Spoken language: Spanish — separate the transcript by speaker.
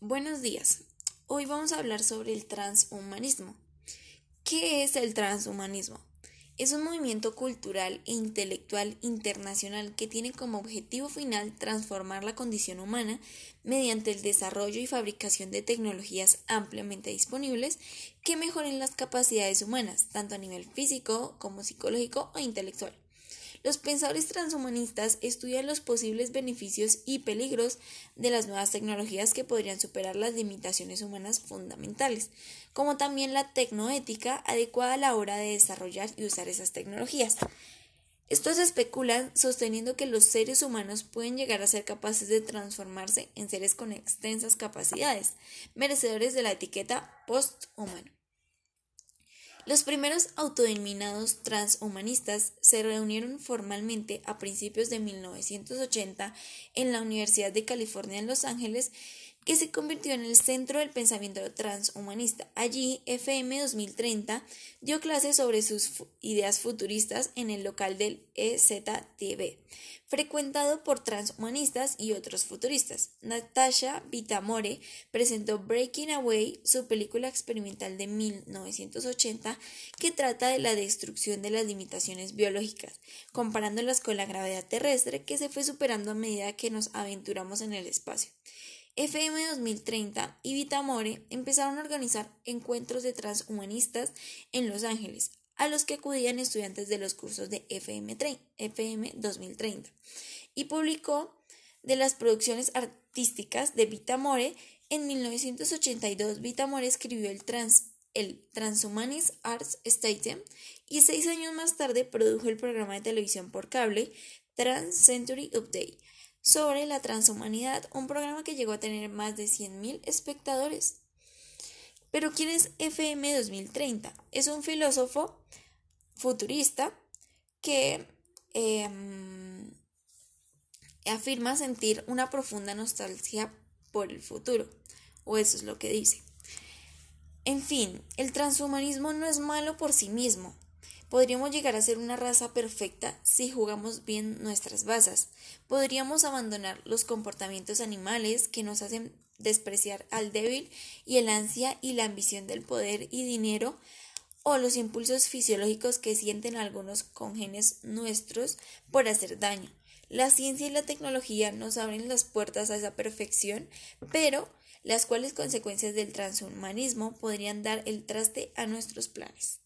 Speaker 1: Buenos días. Hoy vamos a hablar sobre el transhumanismo. ¿Qué es el transhumanismo? Es un movimiento cultural e intelectual internacional que tiene como objetivo final transformar la condición humana mediante el desarrollo y fabricación de tecnologías ampliamente disponibles que mejoren las capacidades humanas, tanto a nivel físico como psicológico o intelectual. Los pensadores transhumanistas estudian los posibles beneficios y peligros de las nuevas tecnologías que podrían superar las limitaciones humanas fundamentales, como también la tecnoética adecuada a la hora de desarrollar y usar esas tecnologías. Estos especulan sosteniendo que los seres humanos pueden llegar a ser capaces de transformarse en seres con extensas capacidades, merecedores de la etiqueta posthumano. Los primeros autodenominados transhumanistas se reunieron formalmente a principios de 1980 en la Universidad de California en Los Ángeles que se convirtió en el centro del pensamiento transhumanista. Allí, FM 2030 dio clases sobre sus ideas futuristas en el local del EZTV, frecuentado por transhumanistas y otros futuristas. Natasha Vitamore presentó Breaking Away, su película experimental de 1980, que trata de la destrucción de las limitaciones biológicas, comparándolas con la gravedad terrestre que se fue superando a medida que nos aventuramos en el espacio. FM 2030 y Vitamore empezaron a organizar encuentros de transhumanistas en Los Ángeles, a los que acudían estudiantes de los cursos de FM, FM 2030, y publicó de las producciones artísticas de Vitamore. En 1982, Vitamore escribió el, trans, el Transhumanist Arts Stadium y seis años más tarde produjo el programa de televisión por cable Trans Century Update sobre la transhumanidad, un programa que llegó a tener más de 100.000 espectadores. Pero ¿quién es FM 2030? Es un filósofo futurista que em, afirma sentir una profunda nostalgia por el futuro, o eso es lo que dice. En fin, el transhumanismo no es malo por sí mismo, Podríamos llegar a ser una raza perfecta si jugamos bien nuestras bazas. Podríamos abandonar los comportamientos animales que nos hacen despreciar al débil y el ansia y la ambición del poder y dinero o los impulsos fisiológicos que sienten algunos congéneres nuestros por hacer daño. La ciencia y la tecnología nos abren las puertas a esa perfección, pero las cuales consecuencias del transhumanismo podrían dar el traste a nuestros planes.